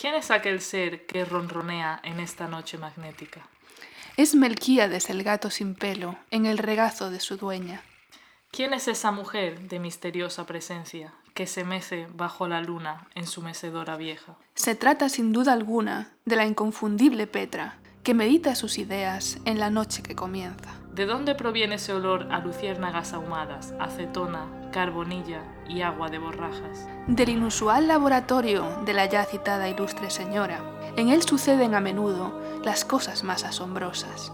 ¿Quién es aquel ser que ronronea en esta noche magnética? Es Melquíades el gato sin pelo, en el regazo de su dueña. ¿Quién es esa mujer de misteriosa presencia que se mece bajo la luna en su mecedora vieja? Se trata sin duda alguna de la inconfundible Petra, que medita sus ideas en la noche que comienza. ¿De dónde proviene ese olor a luciérnagas ahumadas, acetona, carbonilla y agua de borrajas? Del inusual laboratorio de la ya citada ilustre señora. En él suceden a menudo las cosas más asombrosas.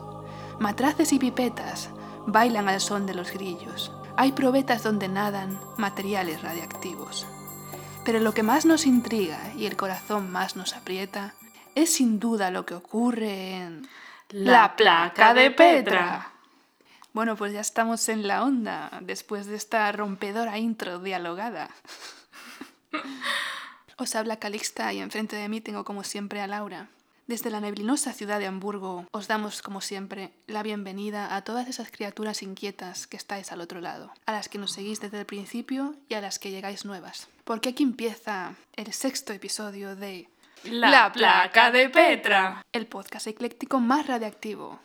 Matraces y pipetas bailan al son de los grillos. Hay probetas donde nadan materiales radiactivos. Pero lo que más nos intriga y el corazón más nos aprieta es sin duda lo que ocurre en La placa de Petra. Bueno, pues ya estamos en la onda después de esta rompedora intro dialogada. Os habla Calixta y enfrente de mí tengo como siempre a Laura. Desde la neblinosa ciudad de Hamburgo os damos como siempre la bienvenida a todas esas criaturas inquietas que estáis al otro lado, a las que nos seguís desde el principio y a las que llegáis nuevas. Porque aquí empieza el sexto episodio de La placa de Petra. el podcast ecléctico más radiactivo.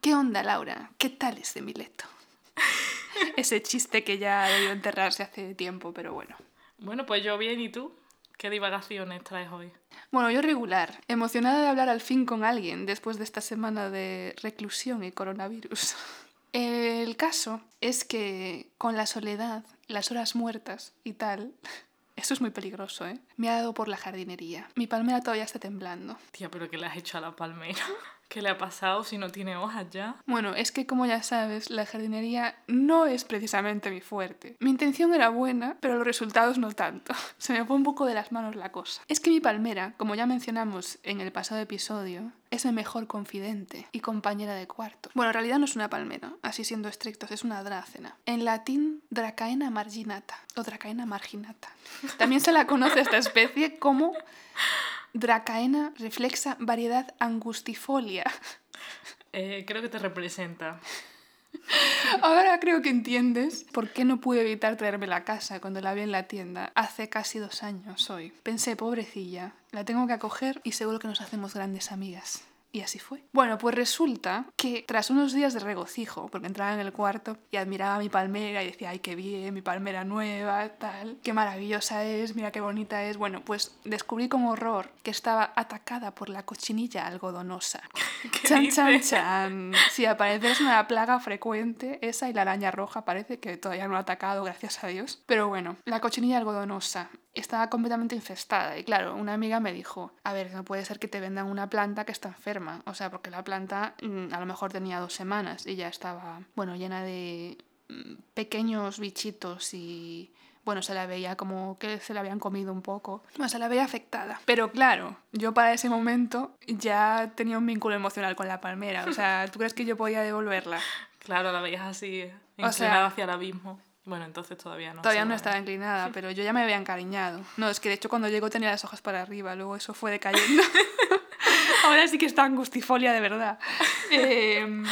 ¿Qué onda, Laura? ¿Qué tal ese Mileto? Ese chiste que ya debió enterrarse hace tiempo, pero bueno. Bueno, pues yo bien, ¿y tú? ¿Qué divagaciones traes hoy? Bueno, yo regular, emocionada de hablar al fin con alguien después de esta semana de reclusión y coronavirus. El caso es que con la soledad, las horas muertas y tal, eso es muy peligroso, ¿eh? Me ha dado por la jardinería. Mi palmera todavía está temblando. Tía, pero ¿qué le has hecho a la palmera? ¿Qué le ha pasado si no tiene hojas ya? Bueno, es que como ya sabes, la jardinería no es precisamente mi fuerte. Mi intención era buena, pero los resultados no tanto. Se me fue un poco de las manos la cosa. Es que mi palmera, como ya mencionamos en el pasado episodio, es mi mejor confidente y compañera de cuarto. Bueno, en realidad no es una palmera, así siendo estrictos, es una drácena. En latín, Dracaena marginata o Dracaena marginata. También se la conoce esta especie como Dracaena reflexa variedad angustifolia. Eh, creo que te representa. Ahora creo que entiendes por qué no pude evitar traerme a casa cuando la vi en la tienda hace casi dos años hoy. Pensé, pobrecilla, la tengo que acoger y seguro que nos hacemos grandes amigas. Y así fue. Bueno, pues resulta que tras unos días de regocijo, porque entraba en el cuarto y admiraba mi palmera y decía, ay, qué bien, mi palmera nueva, tal, qué maravillosa es, mira qué bonita es. Bueno, pues descubrí con horror que estaba atacada por la cochinilla algodonosa. ¿Qué Chan, chan, chan. Sí, al parecer es una plaga frecuente, esa y la araña roja parece que todavía no ha atacado, gracias a Dios. Pero bueno, la cochinilla algodonosa estaba completamente infestada y claro, una amiga me dijo, a ver, no puede ser que te vendan una planta que está enferma, o sea, porque la planta mm, a lo mejor tenía dos semanas y ya estaba, bueno, llena de mm, pequeños bichitos y... Bueno, se la veía como que se la habían comido un poco. Bueno, se la veía afectada. Pero claro, yo para ese momento ya tenía un vínculo emocional con la palmera. O sea, ¿tú crees que yo podía devolverla? Claro, la veías así, O inclinada sea- hacia el abismo. Bueno, entonces todavía no. Todavía no estaba inclinada, pero yo ya me había encariñado. No, es que de hecho cuando llegó tenía las hojas para arriba, luego eso fue decayendo. Ahora sí que está angustifolia de verdad. Em,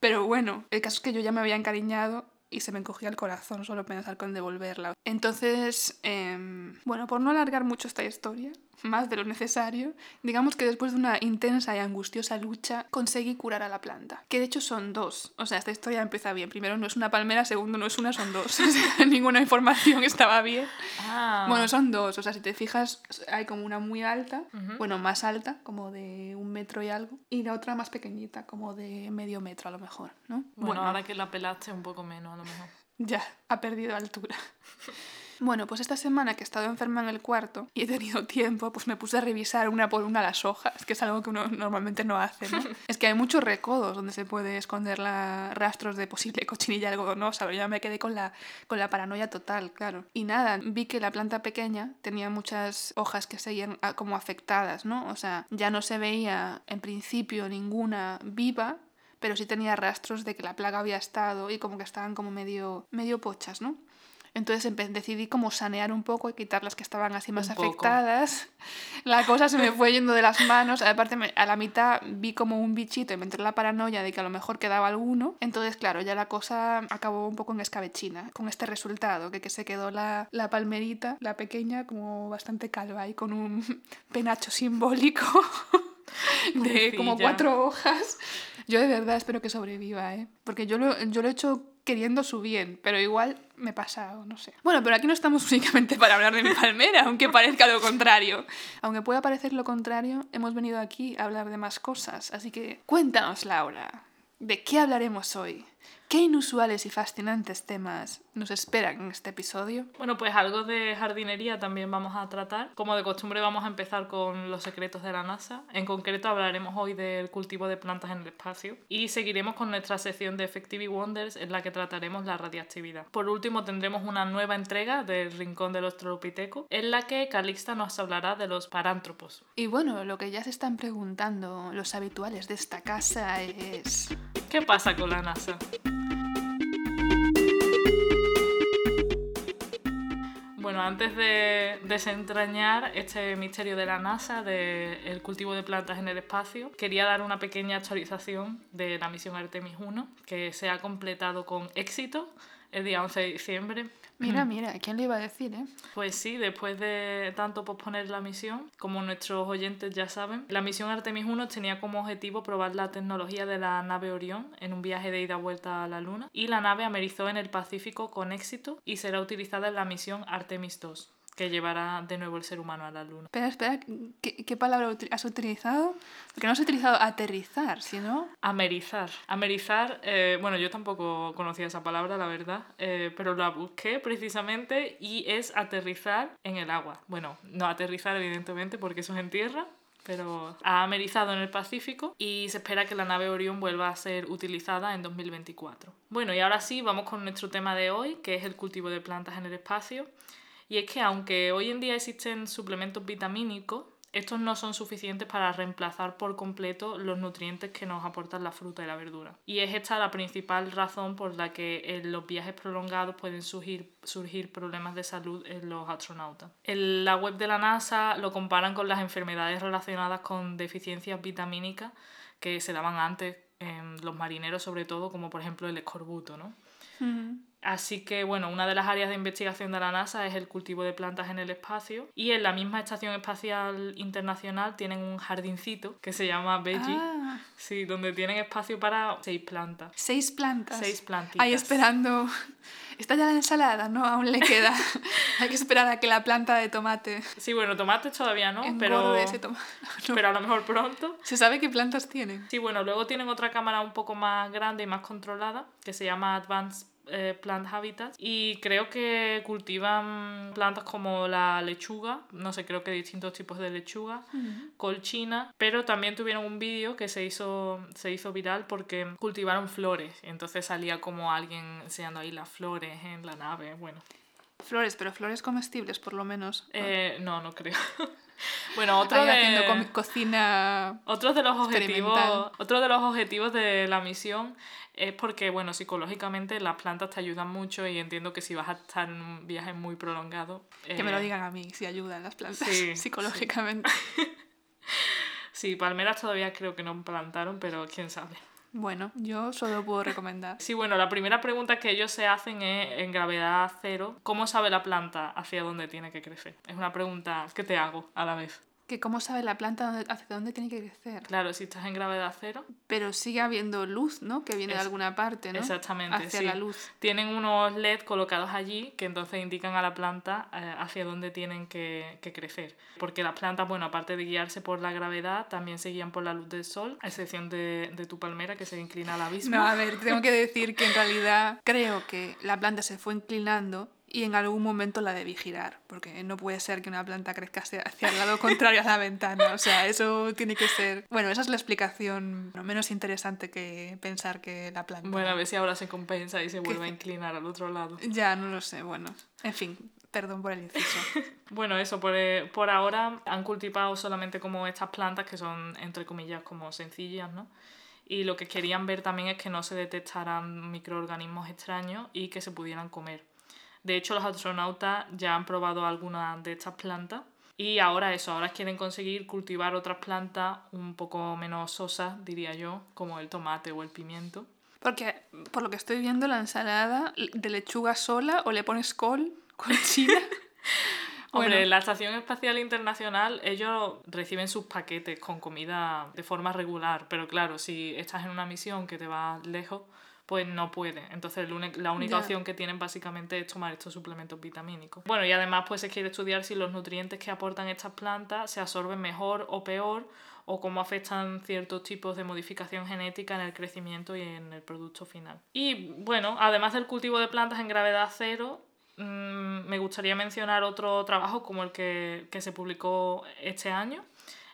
pero bueno, el caso es que yo ya me había encariñado y se me encogía el corazón solo pensar con devolverla. Entonces, em, bueno, por no alargar mucho esta historia, más de lo necesario, digamos que después de una intensa y angustiosa lucha conseguí curar a la planta. Que de hecho son dos. O sea, esta historia empieza bien. Primero no es una palmera, segundo no es una, son dos. O sea, ninguna información estaba bien. Ah, Bueno, son dos. O sea, si te fijas, hay como una muy alta, Ujú. bueno, más alta, como de un metro y algo, y la otra más pequeñita, como de medio metro a lo mejor, ¿no? bueno, ahora que la pelaste un poco menos, a lo mejor. Ya, ha perdido altura. Bueno, pues esta semana que he estado enferma en el cuarto y he tenido tiempo, pues me puse a revisar una por una las hojas, que es algo que uno normalmente no hace, ¿no? es que hay muchos recodos donde se puede esconder la... rastros de posible cochinilla algodonosa, pero ya me quedé con la, con la paranoia total, claro. Y nada, vi que la planta pequeña tenía muchas hojas que seguían ah, como afectadas, ¿no? O sea, ya no se veía en principio ninguna viva, pero sí tenía rastros de que la plaga había estado y como que estaban como medio, medio pochas, ¿no? Entonces decidí como sanear un poco y quitar las que estaban así más Un poco. afectadas. La cosa se me fue yendo de las manos. Aparte, me- a la mitad vi como un bichito y me entró la paranoia de que a lo mejor quedaba alguno. Entonces, claro, ya la cosa acabó un poco en escabechina con este resultado, que, que se quedó la, la palmerita, la pequeña, como bastante calva y con un penacho simbólico de como cuatro hojas. Yo de verdad espero que sobreviva, ¿eh? Porque yo lo, yo lo he hecho queriendo su bien, pero igual me he pasado, no sé. Bueno, pero aquí no estamos únicamente para hablar de mi palmera, aunque parezca lo contrario. Aunque pueda parecer lo contrario, hemos venido aquí a hablar de más cosas. Así que cuéntanos, Laura, ¿de qué hablaremos hoy? ¿Qué inusuales y fascinantes temas nos esperan en este episodio? Bueno, pues algo de jardinería también vamos a tratar. Como de costumbre vamos a empezar con los secretos de la NASA. En concreto hablaremos hoy del cultivo de plantas en el espacio y seguiremos con nuestra sección de Effective Wonders en la que trataremos la radiactividad. Por último tendremos una nueva entrega del Rincón del Australopiteco en la que Calixta nos hablará de los parántropos. Y bueno, lo que ya se están preguntando los habituales de esta casa es... ¿Qué pasa con la NASA? Bueno, antes de desentrañar este misterio de la NASA, del cultivo de plantas en el espacio, quería dar una pequeña actualización de la misión Artemis 1, que se ha completado con éxito el día 11 de diciembre. Mira, mira, ¿quién le iba a decir, eh? Pues sí, después de tanto posponer la misión, como nuestros oyentes ya saben, la misión Artemis 1 tenía como objetivo probar la tecnología de la nave Orión en un viaje de ida y vuelta a la Luna, y la nave amerizó en el Pacífico con éxito y será utilizada en la misión Artemis 2, que llevará de nuevo el ser humano a la Luna. Espera, espera, ¿qué, qué palabra has utilizado? Porque no has utilizado aterrizar, sino... Amerizar. Amerizar, eh, bueno, yo tampoco conocía esa palabra, la verdad, eh, pero la busqué precisamente y es aterrizar en el agua. Bueno, no aterrizar evidentemente porque eso es en tierra, pero ha amerizado en el Pacífico y se espera que la nave Orión vuelva a ser utilizada en 2024. Bueno, y ahora sí, vamos con nuestro tema de hoy, que es el cultivo de plantas en el espacio. Y es que aunque hoy en día existen suplementos vitamínicos, estos no son suficientes para reemplazar por completo los nutrientes que nos aportan la fruta y la verdura. Y es esta la principal razón por la que en los viajes prolongados pueden surgir, surgir problemas de salud en los astronautas. En la web de la NASA lo comparan con las enfermedades relacionadas con deficiencias vitamínicas que se daban antes en los marineros, sobre todo, como por ejemplo el escorbuto, ¿no? Así que, bueno, una de las áreas de investigación de la NASA es el cultivo de plantas en el espacio. Y en la misma Estación Espacial Internacional tienen un jardincito que se llama Veggie, Ah, sí, donde tienen espacio para seis plantas. seis plantas. Seis plantitas. Ahí esperando. Está ya la ensalada, ¿no? Aún le queda. Hay que esperar a que la planta de tomate Sí, bueno, tomates todavía no, pero, ese tomate. No. pero a lo mejor pronto. ¿Se sabe qué plantas tienen? Sí, bueno, luego tienen otra cámara un poco más grande y más controlada que se llama Advanced eh, Plant Habitats y creo que cultivan plantas como la lechuga, no sé, creo que distintos tipos de lechuga, colchina, pero también tuvieron un vídeo que se hizo, se hizo viral porque cultivaron flores, entonces salía como alguien enseñando ahí las flores en la nave, bueno. Flores, pero flores comestibles, por lo menos. Eh, no, no creo. bueno, otro de... haciendo cocina. Otro de los objetivos, otro de los objetivos de la misión es porque, bueno, psicológicamente las plantas te ayudan mucho y entiendo que si vas a estar en un viaje muy prolongado... Que me lo eh, digan a mí si ayudan las plantas sí, psicológicamente. Sí, palmeras todavía creo que no plantaron, pero quién sabe. Bueno, yo solo puedo recomendar. Sí, bueno, la primera pregunta que ellos se hacen es, en gravedad cero, ¿cómo sabe la planta hacia dónde tiene que crecer? Es una pregunta que te hago a la vez. Que cómo sabe la planta dónde- hacia dónde tiene que crecer. Claro, si estás en gravedad cero, Pero sigue habiendo luz, ¿no? Que viene de Es- alguna parte, ¿no? exactamente, Hacia sí. la luz. tienen unos LED colocados allí que entonces indican a la planta eh, hacia dónde tienen que, que crecer. Porque las plantas, bueno, aparte de guiarse por la gravedad, también se guían por la luz del sol, a excepción de, de tu palmera que se inclina al abismo. No, a ver, tengo que decir que en realidad creo que la planta se fue inclinando y en algún momento la debí girar, porque no puede ser que una planta crezca hacia, el lado contrario a la ventana. O sea, eso tiene que ser... Bueno, esa es la explicación no, menos interesante que pensar que la planta... Bueno, a ver si ahora se compensa y se vuelve a inclinar al otro lado. Ya, no lo sé, bueno. En fin, perdón por el inciso. Bueno, eso, por, eh, por ahora han cultivado solamente como estas plantas que son, entre comillas, como sencillas, ¿no? Y lo que querían ver también es que no se detectaran microorganismos extraños y que se pudieran comer. De hecho, los astronautas ya han probado algunas de estas plantas y ahora eso, ahora quieren conseguir cultivar otras plantas un poco menos sosas, diría yo, como el tomate o el pimiento. Porque, por lo que estoy viendo, la ensalada de lechuga sola o le pones col, china. Hombre, Bueno. la Estación Espacial Internacional ellos reciben sus paquetes con comida de forma regular, pero claro, si estás en una misión que te va lejos, pues no puede. Entonces la única opción que tienen básicamente es tomar estos suplementos vitamínicos. Bueno, y además pues se quiere estudiar si los nutrientes que aportan estas plantas se absorben mejor o peor o cómo afectan ciertos tipos de modificación genética en el crecimiento y en el producto final. Y bueno, además del cultivo de plantas en gravedad cero, mm, me gustaría mencionar otro trabajo como el que, que se publicó este año,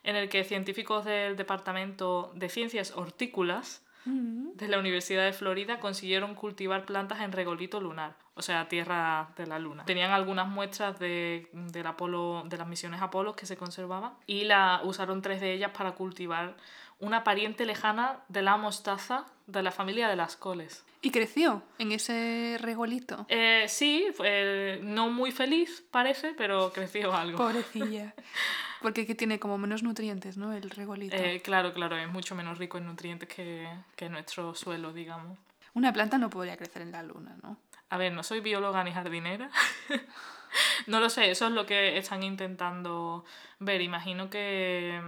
en el que científicos del Departamento de Ciencias Hortícolas De la Universidad de Florida consiguieron cultivar plantas en regolito lunar, o sea, tierra de la luna. Tenían algunas muestras de, de las misiones Apolo que se conservaban y la, usaron tres de ellas para cultivar una pariente lejana de la mostaza de la familia de las coles. Y creció en ese regolito. Eh, sí, fue- no muy feliz parece, pero creció algo. Pobrecilla. Porque que tiene como menos nutrientes, ¿no? El regolito. Eh, claro, claro, es mucho menos rico en nutrientes que, que nuestro suelo, digamos. Una planta no podría crecer en la luna, ¿no? A ver, no soy bióloga ni jardinera. no lo sé, eso es lo que están intentando ver. Imagino que...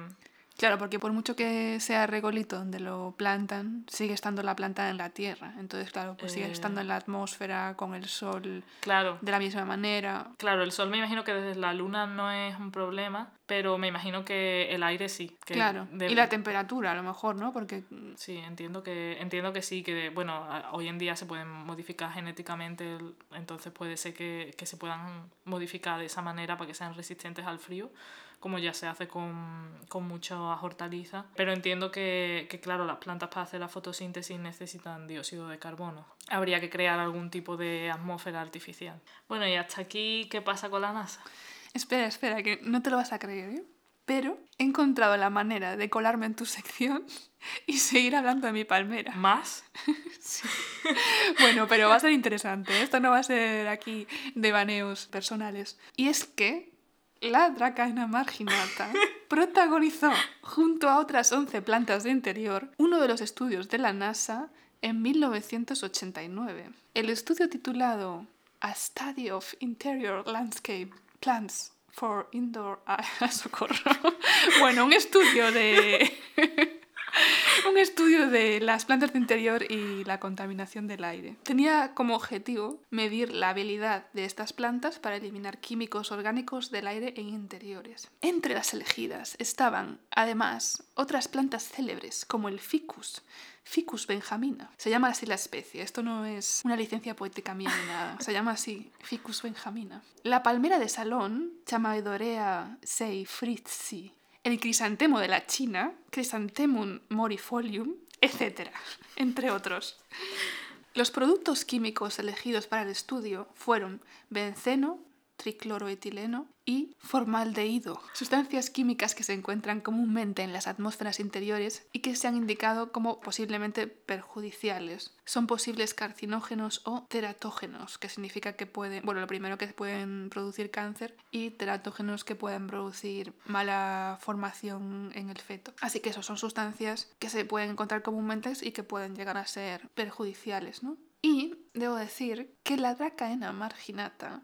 Claro, porque por mucho que sea regolito donde lo plantan, sigue estando la planta en la tierra. Entonces, claro, pues sigue Eh. estando en la atmósfera, con el sol, Claro, de la misma manera. claro, el sol me imagino que desde la luna no es un problema, pero me imagino que el aire sí. que Claro. de- Y la temperatura, a lo mejor, ¿no? Porque Sí, entiendo que, entiendo que sí, que bueno, hoy en día se pueden modificar genéticamente, el- entonces puede ser que, que se puedan modificar de esa manera para que sean resistentes al frío, como ya se hace con, con muchas hortalizas. Pero entiendo que, que, claro, las plantas para hacer la fotosíntesis necesitan dióxido de carbono. Habría que crear algún tipo de atmósfera artificial. Bueno, y hasta aquí, ¿qué pasa con la NASA? Espera, espera, que no te lo vas a creer, ¿eh? Pero he encontrado la manera de colarme en tu sección y seguir hablando de mi palmera. ¿Más? Bueno, pero va a ser interesante. ¿eh? Esto no va a ser aquí devaneos personales. Y es que la Dracaena marginata protagonizó, junto a otras 11 plantas de interior, uno de los estudios de la NASA en 1989. El estudio titulado A Study of Interior Landscape Plants for Indoor... Ah, socorro. Bueno, un estudio de... Un estudio de las plantas de interior y la contaminación del aire. Tenía como objetivo medir la habilidad de estas plantas para eliminar químicos orgánicos del aire en interiores. Entre las elegidas estaban, además, otras plantas célebres como el ficus, Ficus benjamina. Se llama así la especie, esto no es una licencia poética mía ni nada, se llama así, Ficus benjamina. La palmera de salón, Chamaedorea sei fritzi, el crisantemo de la China, Chrysanthemum morifolium, etc., entre otros. Los productos químicos elegidos para el estudio fueron benceno, tricloroetileno y formaldehído, sustancias químicas que se encuentran comúnmente en las atmósferas interiores y que se han indicado como posiblemente perjudiciales. Son posibles carcinógenos o teratógenos, que significa que pueden, bueno, lo primero que pueden producir cáncer y teratógenos que pueden producir mala formación en el feto. Así que eso son sustancias que se pueden encontrar comúnmente y que pueden llegar a ser perjudiciales, ¿no? Y debo decir que la Dracaena marginata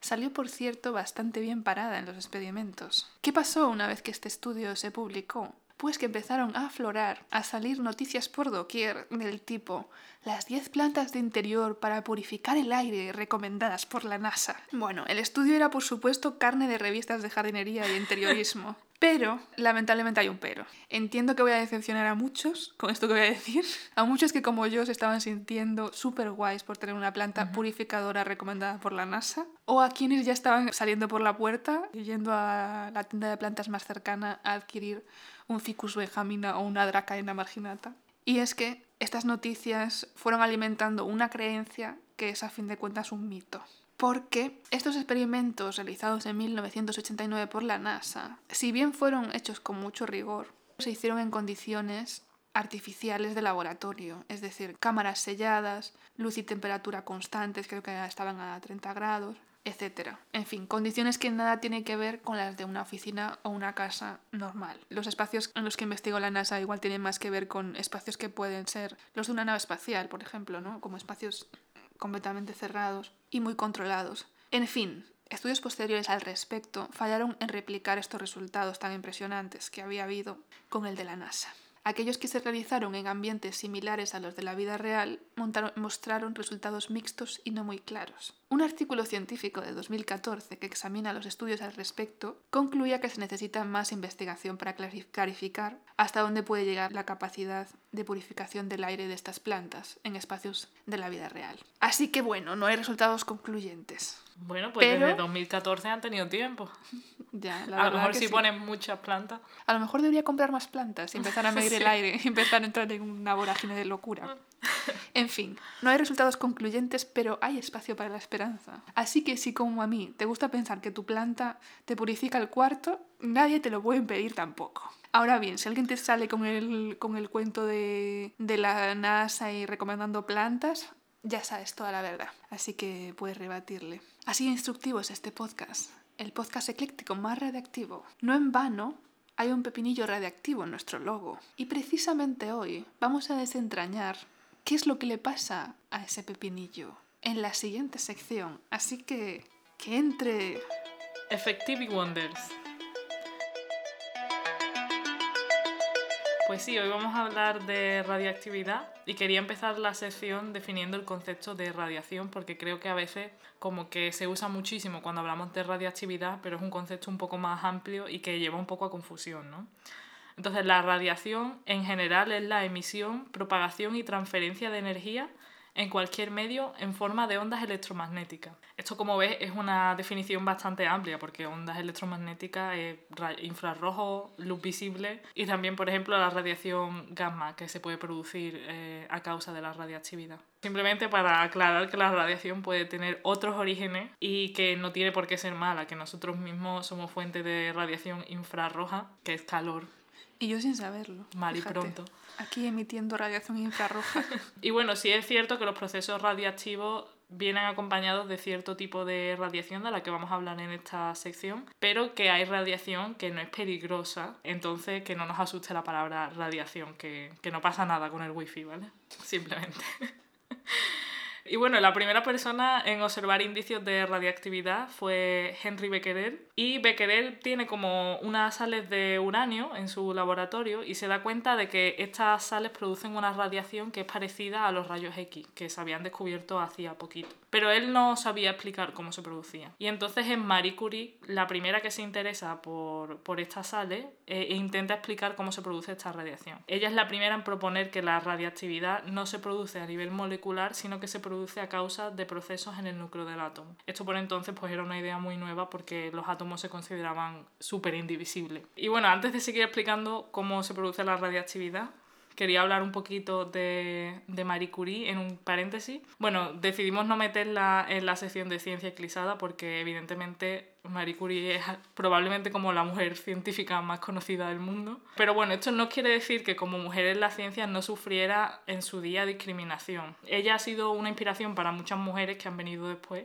salió, por cierto, bastante bien parada en los experimentos. ¿Qué pasó una vez que este estudio se publicó? Pues que empezaron a aflorar, a salir noticias por doquier del tipo las 10 plantas de interior para purificar el aire recomendadas por la NASA. Bueno, el estudio era por supuesto carne de revistas de jardinería y interiorismo. Pero, lamentablemente hay un pero. Entiendo que voy a decepcionar a muchos con esto que voy a decir. A muchos que como yo se estaban sintiendo súper guays por tener una planta purificadora recomendada por la NASA. O a quienes ya estaban saliendo por la puerta y yendo a la tienda de plantas más cercana a adquirir un Ficus benjamina o una Dracaena marginata. Y es que estas noticias fueron alimentando una creencia que es a fin de cuentas un mito. Porque estos experimentos realizados en 1989 por la NASA, si bien fueron hechos con mucho rigor, se hicieron en condiciones artificiales de laboratorio, es decir, cámaras selladas, luz y temperatura constantes, creo que estaban a 30 grados, etc. En fin, condiciones que nada tienen que ver con las de una oficina o una casa normal. Los espacios en los que investigó la NASA igual tienen más que ver con espacios que pueden ser los de una nave espacial, por ejemplo, ¿no? Como espacios completamente cerrados y muy controlados. En fin, estudios posteriores al respecto fallaron en replicar estos resultados tan impresionantes que había habido con el de la NASA. Aquellos que se realizaron en ambientes similares a los de la vida real mostraron resultados mixtos y no muy claros. Un artículo científico de 2014 que examina los estudios al respecto concluía que se necesita más investigación para clarificar hasta dónde puede llegar la capacidad de purificación del aire de estas plantas en espacios de la vida real. Así que bueno, no hay resultados concluyentes. Bueno, pues desde 2014 han tenido tiempo. Ya, a lo mejor si ponen muchas plantas. A lo mejor debería comprar más plantas y empezar a medir el aire y empezar a entrar en una vorágine de locura. En fin, no hay resultados concluyentes, pero hay espacio para la esperanza. Así que si como a mí te gusta pensar que tu planta te purifica el cuarto, nadie te lo puede impedir tampoco. Ahora bien, si alguien te sale con el, con el cuento de, de la NASA y recomendando plantas, ya sabes toda la verdad. Así que puedes rebatirle. Así de instructivo es este podcast. El podcast ecléctico más radiactivo. No en vano, hay un pepinillo radiactivo en nuestro logo. Y precisamente hoy vamos a desentrañar qué es lo que le pasa a ese pepinillo en la siguiente sección. Así que que entre... Effective Wonders. Pues sí, hoy vamos a hablar de radiactividad y quería empezar la sección definiendo el concepto de radiación porque creo que a veces como que se usa muchísimo cuando hablamos de radiactividad, pero es un concepto un poco más amplio y que lleva un poco a confusión, ¿no? Entonces, la radiación en general es la emisión, propagación y transferencia de energía en cualquier medio en forma de ondas electromagnéticas. Esto, como ves, es una definición bastante amplia porque ondas electromagnéticas es infrarrojo, luz visible y también, por ejemplo, la radiación gamma que se puede producir eh, a causa de la radiactividad. Simplemente para aclarar que la radiación puede tener otros orígenes y que no tiene por qué ser mala, que nosotros mismos somos fuente de radiación infrarroja, que es calor y yo sin saberlo. Mal y pronto. Aquí emitiendo radiación infrarroja. y bueno, sí es cierto que los procesos radiactivos vienen acompañados de cierto tipo de radiación de la que vamos a hablar en esta sección, pero que hay radiación que no es peligrosa, entonces que no nos asuste la palabra radiación, que, que no pasa nada con el wifi, ¿vale? Simplemente. Y bueno, la primera persona en observar indicios de radiactividad fue Henry Becquerel. Y Becquerel tiene como unas sales de uranio en su laboratorio y se da cuenta de que estas sales producen una radiación que es parecida a los rayos X que se habían descubierto hacía poquito. Pero él no sabía explicar cómo se producía. Y entonces es Marie Curie la primera que se interesa por, por estas sales eh, e intenta explicar cómo se produce esta radiación. Ella es la primera en proponer que la radiactividad no se produce a nivel molecular, sino que se produce a causa de procesos en el núcleo del átomo. Esto por entonces pues era una idea muy nueva porque los átomos se consideraban súper indivisibles. Y bueno, antes de seguir explicando cómo se produce la radiactividad, quería hablar un poquito de, de, Marie Curie en un paréntesis. Bueno, decidimos no meterla en la sección de ciencia eclipsada porque evidentemente Marie Curie es probablemente como la mujer científica más conocida del mundo. Pero bueno, esto no quiere decir que como mujer en la ciencia no sufriera en su día discriminación. Ella ha sido una inspiración para muchas mujeres que han venido después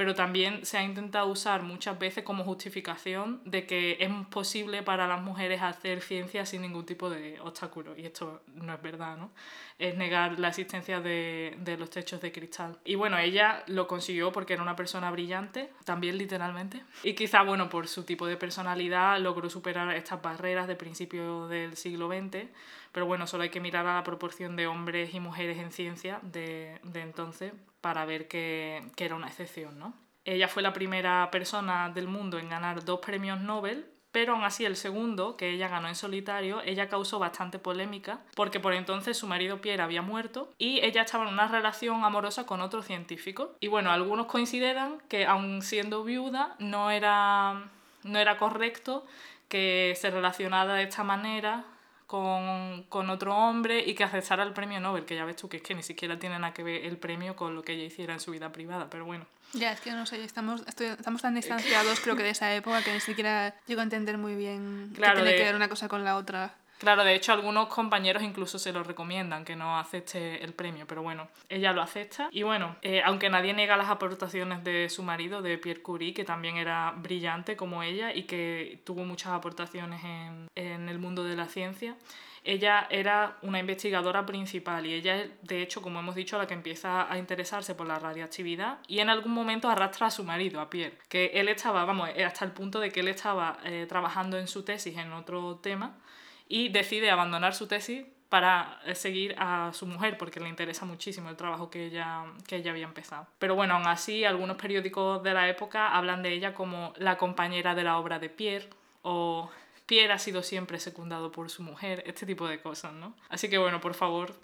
pero también se ha intentado usar muchas veces como justificación de que es posible para las mujeres hacer ciencia sin ningún tipo de obstáculo. Y esto no es verdad, ¿no? Es negar la existencia de, de los techos de cristal. Y bueno, ella lo consiguió porque era una persona brillante, también literalmente. Y quizá, bueno, por su tipo de personalidad logró superar estas barreras de principio del siglo XX pero bueno, solo hay que mirar a la proporción de hombres y mujeres en ciencia de, de entonces para ver que, que era una excepción, ¿no? Ella fue la primera persona del mundo en ganar dos premios Nobel, pero aún así el segundo, que ella ganó en solitario, ella causó bastante polémica porque por entonces su marido Pierre había muerto y ella estaba en una relación amorosa con otro científico. Y bueno, algunos consideran que aun siendo viuda no era, no era correcto que se relacionara de esta manera con, con, otro hombre y que aceptara el premio Nobel, que ya ves tú que es que ni siquiera tiene nada que ver el premio con lo que ella hiciera en su vida privada, pero bueno. Ya, es que no sé, estamos, estamos tan distanciados creo que de esa época que ni siquiera llego a entender muy bien claro, qué tiene que ver una cosa con la otra. Claro, de hecho algunos compañeros incluso se lo recomiendan que no acepte el premio, pero bueno, ella lo acepta. Y bueno, eh, aunque nadie niega las aportaciones de su marido, de Pierre Curie, que también era brillante como ella y que tuvo muchas aportaciones en, en el mundo de la ciencia, ella era una investigadora principal y ella es, de hecho, como hemos dicho, la que empieza a interesarse por la radiactividad y en algún momento arrastra a su marido, a Pierre, que él estaba, vamos, eh, hasta el punto de que él estaba eh, trabajando en su tesis en otro tema y decide abandonar su tesis para eh, seguir a su mujer porque le interesa muchísimo el trabajo que ella, que ella había empezado. Pero bueno, aún así, algunos periódicos de la época hablan de ella como la compañera de la obra de Pierre o Pierre ha sido siempre secundado por su mujer, este tipo de cosas, ¿no? Así que bueno, por favor,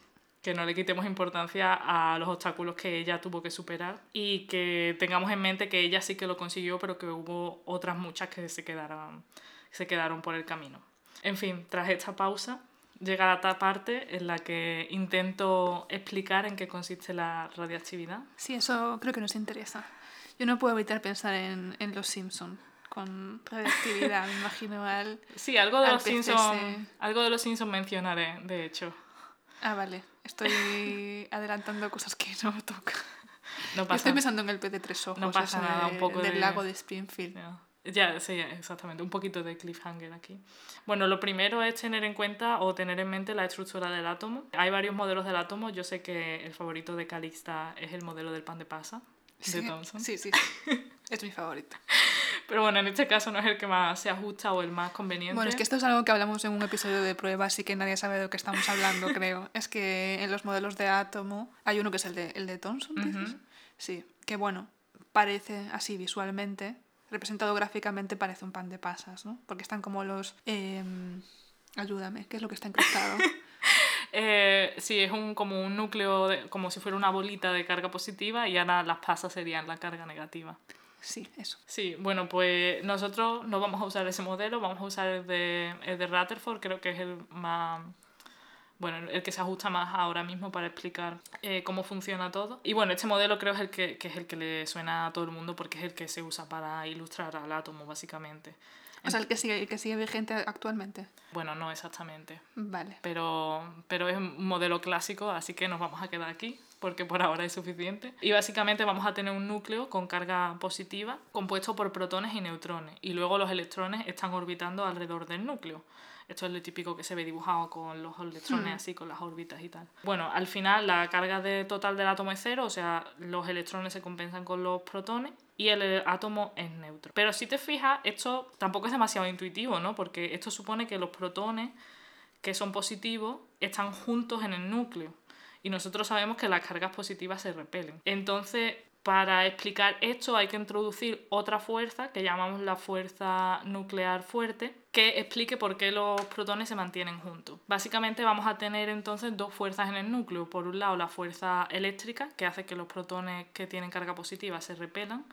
que no le quitemos importancia a los obstáculos que ella tuvo que superar y que tengamos en mente que ella sí que lo consiguió, pero que hubo otras muchas que se quedaron, se quedaron por el camino. En fin, tras esta pausa, llega la parte en la que intento explicar en qué consiste la radiactividad. Sí, eso creo que nos interesa. Yo no puedo evitar pensar en, en Los Simpson con radioactividad, me imagino al. Sí, algo de, los Simpsons, algo de los Simpsons mencionaré, de hecho. Ah, vale. Estoy adelantando cosas que no toca. No pasa. estoy pensando en el pez de tres ojos. No pasa nada, un poco del lago de Springfield. Ya, sí, exactamente. Un poquito de cliffhanger aquí. Bueno, lo primero es tener en cuenta o tener en mente la estructura del átomo. Hay varios modelos del átomo. Yo sé que el favorito de Calixta es el modelo del pan de pasa de Thomson. Sí, sí. es mi favorito. Pero bueno, en este caso no es el que más se ajusta o el más conveniente. Bueno, es que esto es algo que hablamos en un episodio de prueba, así que nadie sabe de lo que estamos hablando, creo. Es que en los modelos de átomo hay uno que es el de, el de Thomson, ¿dices? Sí, que bueno, parece así visualmente, representado gráficamente parece un pan de pasas, ¿no? Porque están como los... Em, ayúdame, ¿qué es lo que está incrustado? eh, sí, es un, como un núcleo, como si fuera una bolita de carga positiva y ahora las pasas serían la carga negativa. Sí, eso. Sí, bueno, pues nosotros no vamos a usar ese modelo, vamos a usar el de, el de Rutherford, creo que es el más bueno, el que se ajusta más ahora mismo para explicar eh, cómo funciona todo. Y bueno, este modelo creo es el que, que, es el que le suena a todo el mundo porque es el que se usa para ilustrar al átomo, básicamente. O sea, el que sigue, el que sigue vigente actualmente. Bueno, no exactamente. Vale. Pero, pero es un modelo clásico, así que nos vamos a quedar aquí porque por ahora es suficiente. Y básicamente vamos a tener un núcleo con carga positiva compuesto por protones y neutrones. Y luego los electrones están orbitando alrededor del núcleo. Esto es lo típico que se ve dibujado con los electrones, hmm. así con las órbitas y tal. Bueno, al final la carga de total del átomo es cero, o sea, los electrones se compensan con los protones y el átomo es neutro. Pero si te fijas, esto tampoco es demasiado intuitivo, ¿no? Porque esto supone que los protones que son positivos están juntos en el núcleo y nosotros sabemos que las cargas positivas se repelen. Entonces, para explicar esto hay que introducir otra fuerza que llamamos la fuerza nuclear fuerte, que explique por qué los protones se mantienen juntos. Básicamente vamos a tener entonces dos fuerzas en el núcleo. Por un lado la fuerza eléctrica, que hace que los protones que tienen carga positiva se repelan,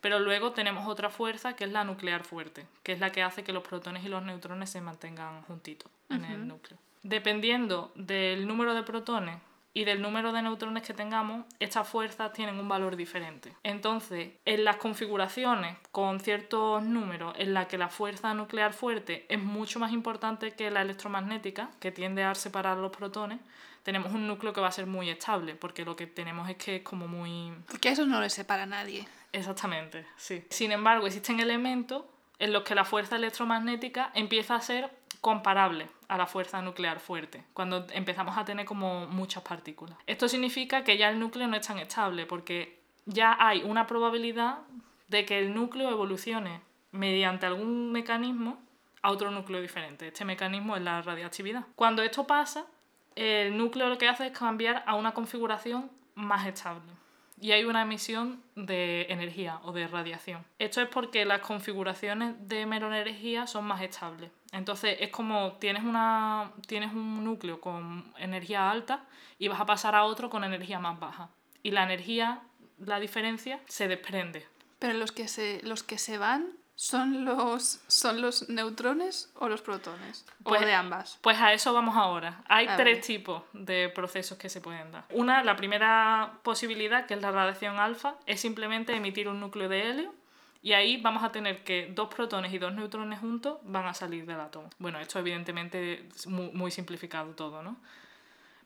pero luego tenemos otra fuerza que es la nuclear fuerte, que es la que hace que los protones y los neutrones se mantengan juntitos en el núcleo. Dependiendo del número de protones y del número de neutrones que tengamos, estas fuerzas tienen un valor diferente. Entonces, en las configuraciones con ciertos números en las que la fuerza nuclear fuerte es mucho más importante que la electromagnética, que tiende a separar los protones, tenemos un núcleo que va a ser muy estable, porque lo que tenemos es que es como muy... Porque eso no le separa a nadie. Exactamente, sí. Sin embargo, existen elementos en los que la fuerza electromagnética empieza a ser comparable a la fuerza nuclear fuerte, cuando empezamos a tener como muchas partículas. Esto significa que ya el núcleo no es tan estable, porque ya hay una probabilidad de que el núcleo evolucione mediante algún mecanismo a otro núcleo diferente. Este mecanismo es la radiactividad. Cuando esto pasa, el núcleo lo que hace es cambiar a una configuración más estable y hay una emisión de energía o de radiación. Esto es porque las configuraciones de energía son más estables. Entonces es como tienes, una, tienes un núcleo con energía alta y vas a pasar a otro con energía más baja. Y la energía, la diferencia, se desprende. Pero los que se, los que se van ¿Son los, ¿Son los neutrones o los protones? Pues, ¿O de ambas? Pues a eso vamos ahora. Hay tres tipos de procesos que se pueden dar. Una, la primera posibilidad, que es la radiación alfa, es simplemente emitir un núcleo de helio Y ahí vamos a tener que dos protones y dos neutrones juntos van a salir del átomo. Bueno, esto evidentemente es muy, muy simplificado todo, ¿no?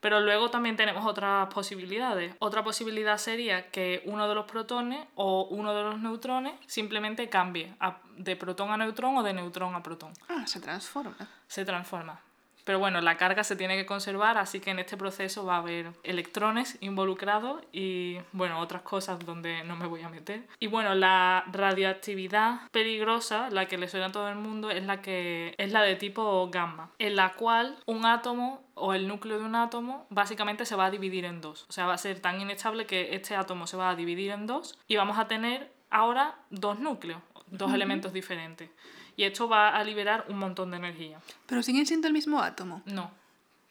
Pero luego también tenemos otras posibilidades. Otra posibilidad sería que uno de los protones o uno de los neutrones simplemente cambie a- de protón a neutrón o de neutrón a protón. Ah, se transforma. Se transforma. Pero bueno, la carga se tiene que conservar, así que en este proceso va a haber electrones involucrados y bueno, otras cosas donde no me voy a meter. Y bueno, la radioactividad peligrosa, la que le suena a todo el mundo, es la que es la de tipo gamma, en la cual un átomo o el núcleo de un átomo básicamente se va a dividir en dos. O sea, va a ser tan inestable que este átomo se va a dividir en dos y vamos a tener ahora dos núcleos, dos elementos diferentes. Y esto va a liberar un montón de energía. Pero siguen siendo el mismo átomo. No,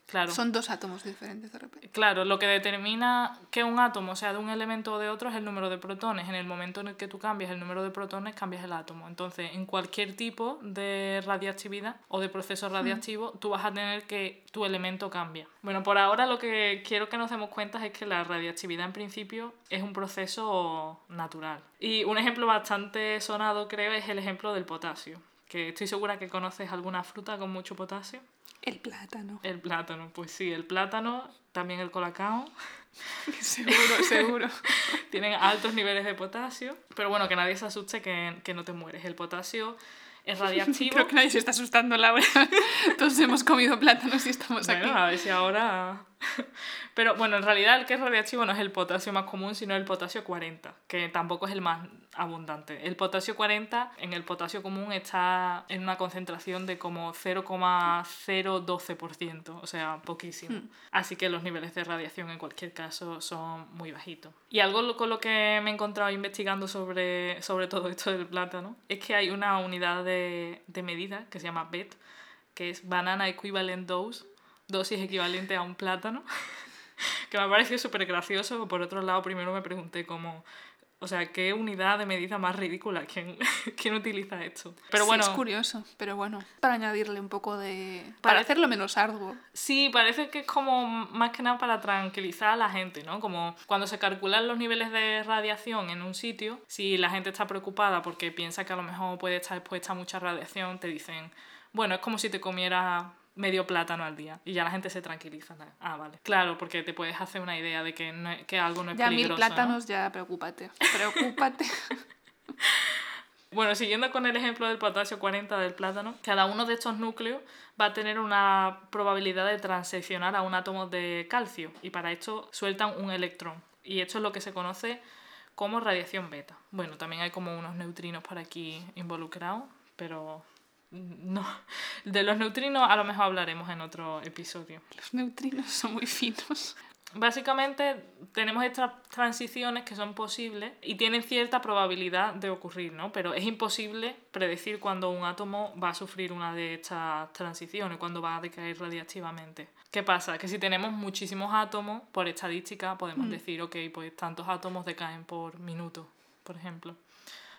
claro. Son dos átomos diferentes de repente. Claro, lo que determina que un átomo sea de un elemento o de otro es el número de protones. En el momento en el que tú cambias el número de protones, cambias el átomo. Entonces, en cualquier tipo de radiactividad o de proceso radiactivo, tú vas a tener que tu elemento cambia. Bueno, por ahora lo que quiero que nos demos cuenta es que la radiactividad en principio es un proceso natural. Y un ejemplo bastante sonado, creo, es el ejemplo del potasio. Que estoy segura que conoces alguna fruta con mucho potasio. El plátano. El plátano, pues sí, el plátano, también el colacao, seguro, seguro. tienen altos niveles de potasio, pero bueno, que nadie se asuste que, que no te mueres. El potasio es radiactivo. Creo que nadie se está asustando, Laura. Todos hemos comido plátanos y estamos Bueno, aquí. a ver si ahora... Pero bueno, en realidad el que es radiactivo no es el potasio más común, sino el potasio 40, que tampoco es el más abundante. El potasio 40 en el potasio común está en una concentración de como 0,012%, o sea, poquísimo. Así que los niveles de radiación en cualquier caso son muy bajitos. Y algo con lo que me he encontrado investigando sobre, sobre todo esto del plátano es que hay una unidad de, de medida que se llama BET, que es Banana Equivalent Dose, dosis equivalente a un plátano, que me ha parecido súper gracioso. Por otro lado, primero me pregunté cómo, o sea, ¿qué unidad de medida más ridícula? ¿Quién, quién utiliza esto? Pero Sí, bueno, es curioso, pero bueno. Para añadirle un poco de... Para- Para hacerlo menos arduo. Sí, parece que es como más que nada para tranquilizar a la gente, ¿no? Como cuando se calculan los niveles de radiación en un sitio, si la gente está preocupada porque piensa que a lo mejor puede estar expuesta a mucha radiación, te dicen, bueno, es como si te comieras medio plátano al día y ya la gente se tranquiliza. Ah, vale. Claro, porque te puedes hacer una idea de que, no que algo no es Ya mil peligroso. ¿no? plátanos, ya preocúpate. Preocúpate. Bueno, siguiendo con el ejemplo del potasio 40 del plátano, cada uno de estos núcleos va a tener una probabilidad de transicionar a un átomo de calcio y para esto sueltan un electrón. Y esto es lo que se conoce como radiación beta. Bueno, también hay como unos neutrinos por aquí involucrados, pero no. De los neutrinos a lo mejor hablaremos en otro episodio. Los neutrinos son muy finos. Básicamente tenemos estas transiciones que son posibles y tienen cierta probabilidad de ocurrir, ¿no? Pero es imposible predecir cuándo un átomo va a sufrir una de estas transiciones, cuándo va a decaer radiactivamente. ¿Qué pasa? Que si tenemos muchísimos átomos, por estadística podemos decir, ok, pues tantos átomos decaen por minuto, por ejemplo.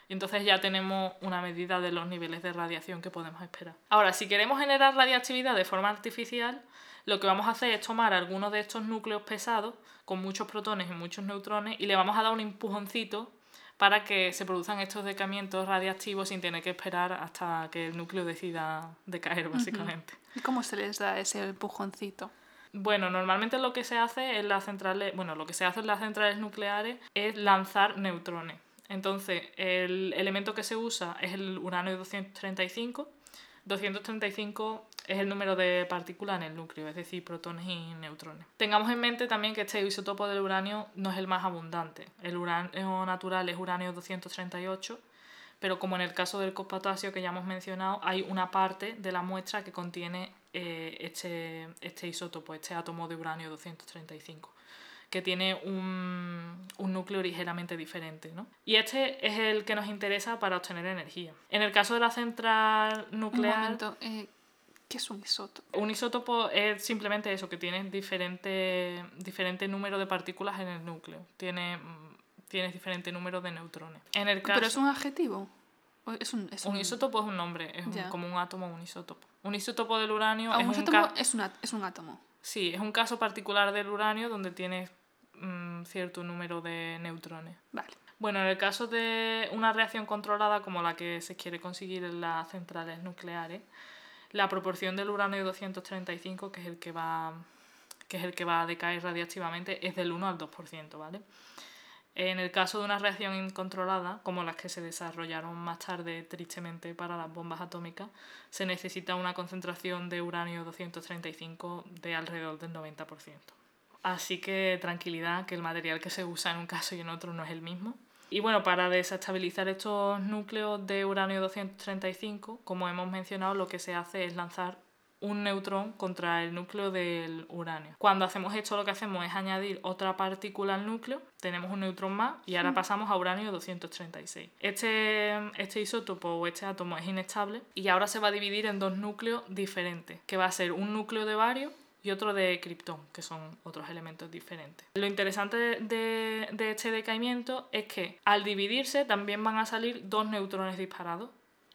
Y entonces ya tenemos una medida de los niveles de radiación que podemos esperar. Ahora, si queremos generar radiactividad de forma artificial, lo que vamos a hacer es tomar algunos de estos núcleos pesados con muchos protones y muchos neutrones y le vamos a dar un empujoncito para que se produzcan estos decamientos radiactivos sin tener que esperar hasta que el núcleo decida decaer, básicamente. ¿Y cómo se les da ese empujoncito? Bueno, normalmente lo que se hace en las centrales, bueno, lo que se hace en las centrales nucleares es lanzar neutrones. Entonces, el elemento que se usa es el uranio 235. 235 es el número de partículas en el núcleo, es decir, protones y neutrones. Tengamos en mente también que este isótopo del uranio no es el más abundante. El uranio natural es uranio 238, pero como en el caso del potasio que ya hemos mencionado, hay una parte de la muestra que contiene eh, este, este isótopo, este átomo de uranio 235 que tiene un, un núcleo ligeramente diferente. ¿no? Y este es el que nos interesa para obtener energía. En el caso de la central Un nuclear, momento, eh, ¿qué es un isótopo? un isótopo es simplemente eso, que tiene diferente, diferente número de partículas en el núcleo. Tiene, mm, tienes diferente número de neutrones. En el caso, ¿Pero es un adjetivo? ¿O es un, es un isótopo es un nombre, es un- como un átomo un isótopo. Un isótopo del uranio Ah, es un un, isótopo es, es un átomo. Sí, es un caso particular del uranio donde tienes mm, cierto número de neutrones. Vale. Bueno, en el caso de una reacción controlada como la que se quiere conseguir en las centrales nucleares, la proporción del uranio 235, que es el que va, que es el que va a decaer radiactivamente, es del 1 al 2%, ¿vale? En el caso de una reacción incontrolada, como las que se desarrollaron más tarde tristemente para las bombas atómicas, se necesita una concentración de uranio 235 de alrededor del 90%. Así que tranquilidad, que el material que se usa en un caso y en otro no es el mismo. Y bueno, para desestabilizar estos núcleos de uranio 235, como hemos mencionado, lo que se hace es lanzar un neutrón contra el núcleo del uranio. Cuando hacemos esto lo que hacemos es añadir otra partícula al núcleo, tenemos un neutrón más y ahora pasamos a uranio 236. Este, este isótopo o este átomo es inestable y ahora se va a dividir en dos núcleos diferentes, que va a ser un núcleo de bario y otro de criptón, que son otros elementos diferentes. Lo interesante de, de este decaimiento es que al dividirse también van a salir dos neutrones disparados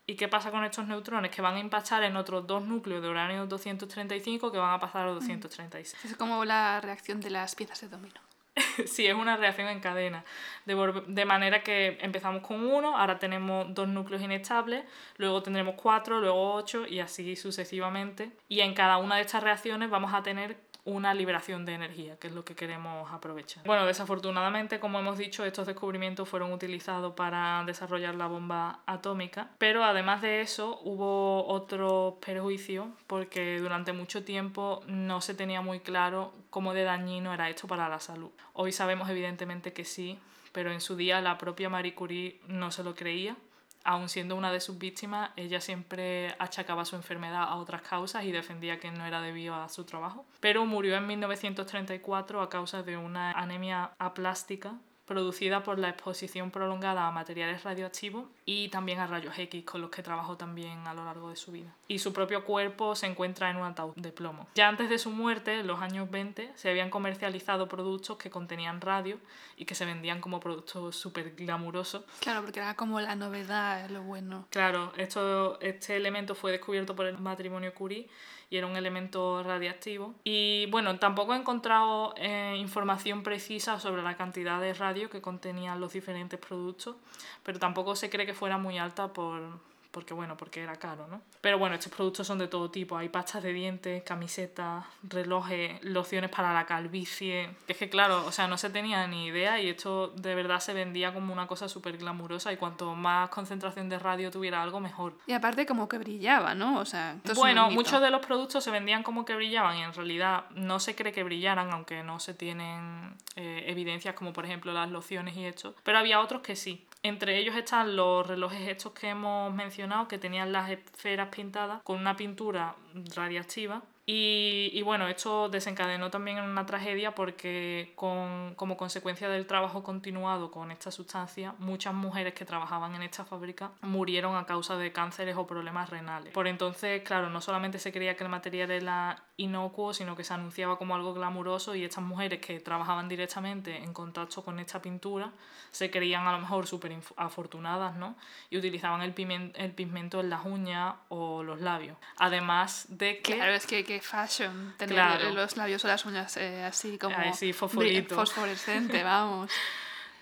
¿Y qué pasa con estos neutrones? Que van a impactar en otros dos núcleos de uranio 235 que van a pasar a 236. Es como la reacción de las piezas de dominó. sí, es una reacción en cadena. De, de, manera que empezamos con uno, ahora tenemos dos núcleos inestables, luego tendremos cuatro, luego ocho y así sucesivamente. Y en cada una de estas reacciones vamos a tener una liberación de energía, que es lo que queremos aprovechar. Bueno, desafortunadamente, como hemos dicho, estos descubrimientos fueron utilizados para desarrollar la bomba atómica, pero además de eso hubo otro perjuicio porque durante mucho tiempo no se tenía muy claro cómo de dañino era esto para la salud. Hoy sabemos evidentemente que sí, pero en su día la propia Marie Curie no se lo creía aun siendo una de sus víctimas, ella siempre achacaba su enfermedad a otras causas y defendía que no era debido a su trabajo. Pero murió en 1934 a causa de una anemia aplástica producida por la exposición prolongada a materiales radioactivos y también a rayos X, con los que trabajó también a lo largo de su vida. Y su propio cuerpo se encuentra en un ataúd de plomo. Ya antes de su muerte, en los años 20, se habían comercializado productos que contenían radio y que se vendían como productos súper glamurosos. Claro, porque era como la novedad, lo bueno. Claro, esto, este elemento fue descubierto por el matrimonio Curie y era un elemento radiactivo. Y bueno, tampoco he encontrado eh, información precisa sobre la cantidad de radio que contenían los diferentes productos, pero tampoco se cree que fuera muy alta por, porque bueno, porque era caro, ¿no? Pero bueno, estos productos son de todo tipo, hay pastas de dientes, camisetas, relojes, lociones para la calvicie, es que claro, o sea, no se tenía ni idea y esto de verdad se vendía como una cosa súper glamurosa y cuanto más concentración de radio tuviera algo, mejor. Y aparte como que brillaba, ¿no? O sea, bueno, muchos de los productos se vendían como que brillaban y en realidad no se cree que brillaran, aunque no se tienen eh, evidencias como por ejemplo las lociones y esto, pero había otros que sí. Entre ellos están los relojes estos que hemos mencionado, que tenían las esferas pintadas con una pintura radiactiva y, bueno, esto desencadenó también en una tragedia porque con, como consecuencia del trabajo continuado con esta sustancia, muchas mujeres que trabajaban en esta fábrica murieron a causa de cánceres o problemas renales. Por entonces, claro, no solamente se creía que el material era inocuo, sino que se anunciaba como algo glamuroso y estas mujeres que trabajaban directamente en contacto con esta pintura se creían a lo mejor súper afortunadas, ¿no? Y utilizaban el, el pigmento en las uñas o los labios. Además de que... Claro, es que fashion tener los labios o las uñas eh, así como fosforescente, vamos.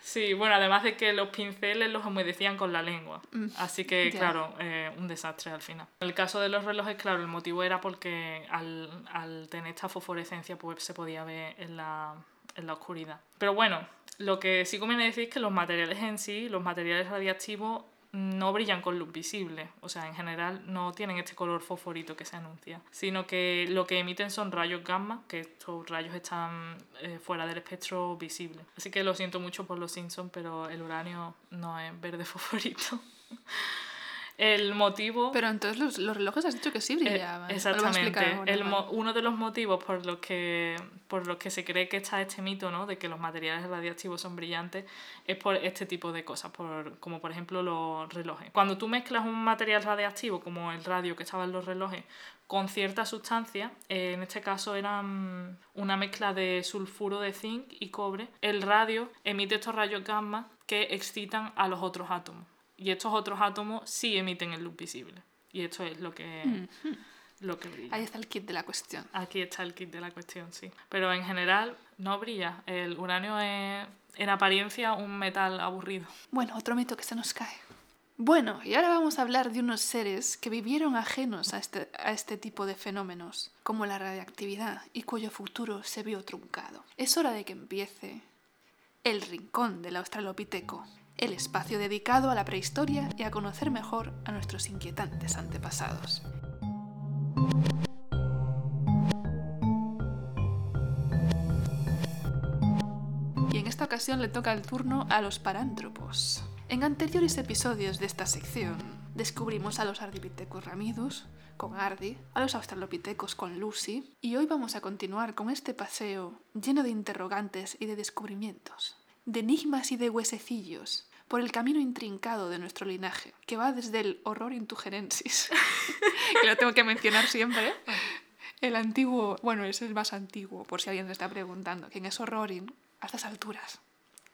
Sí, bueno, además de que los pinceles los humedecían con la lengua. Mm, Así que, claro, eh, un desastre al final. En el caso de los relojes, claro, el motivo era porque al, al tener esta fosforescencia pues se podía ver en la, en la oscuridad. Pero bueno, lo que sí conviene decir es que los materiales en sí, los materiales radiactivos, no brillan con luz visible, o sea, en general no tienen este color fosforito que se anuncia, sino que lo que emiten son rayos gamma, que estos rayos están eh, fuera del espectro visible. Así que lo siento mucho por los Simpsons, pero el uranio no es verde fosforito. El motivo... Pero entonces los, los relojes has dicho que sí eh, brillaban. exactamente. El uno de los motivos por los, que, por los que se cree que está este mito ¿no? de que los materiales radiactivos son brillantes es por este tipo de cosas, por, como por ejemplo los relojes. Cuando tú mezclas un material radiactivo como el radio que estaba en los relojes con cierta sustancia, eh, en este caso era una mezcla de sulfuro de zinc y cobre, el radio emite estos rayos gamma que excitan a los otros átomos y estos otros átomos sí emiten el luz visible. Y esto es lo que, lo que brilla. Ahí está el kit de la cuestión. Aquí está el kit de la cuestión, sí. Pero en general no brilla. El uranio es en apariencia un metal aburrido. Bueno, otro mito que se nos cae. Bueno, y ahora vamos a hablar de unos seres que vivieron ajenos a este, a este tipo de fenómenos, como la radiactividad, y cuyo futuro se vio truncado. Es hora de que empiece el rincón del Australopiteco, el espacio dedicado a la prehistoria y a conocer mejor a nuestros inquietantes antepasados. Y en esta ocasión le toca el turno a los parántropos. En anteriores episodios de esta sección descubrimos a los ardipithecus ramidus con Ardi, a los australopithecus con Lucy, y hoy vamos a continuar con este paseo lleno de interrogantes y de descubrimientos, de enigmas y de huesecillos, por el camino intrincado de nuestro linaje, que va desde el horror intugerensis, que lo tengo que mencionar siempre, el antiguo, bueno, es el más antiguo, por si alguien se está preguntando, quién es horrorin a estas alturas.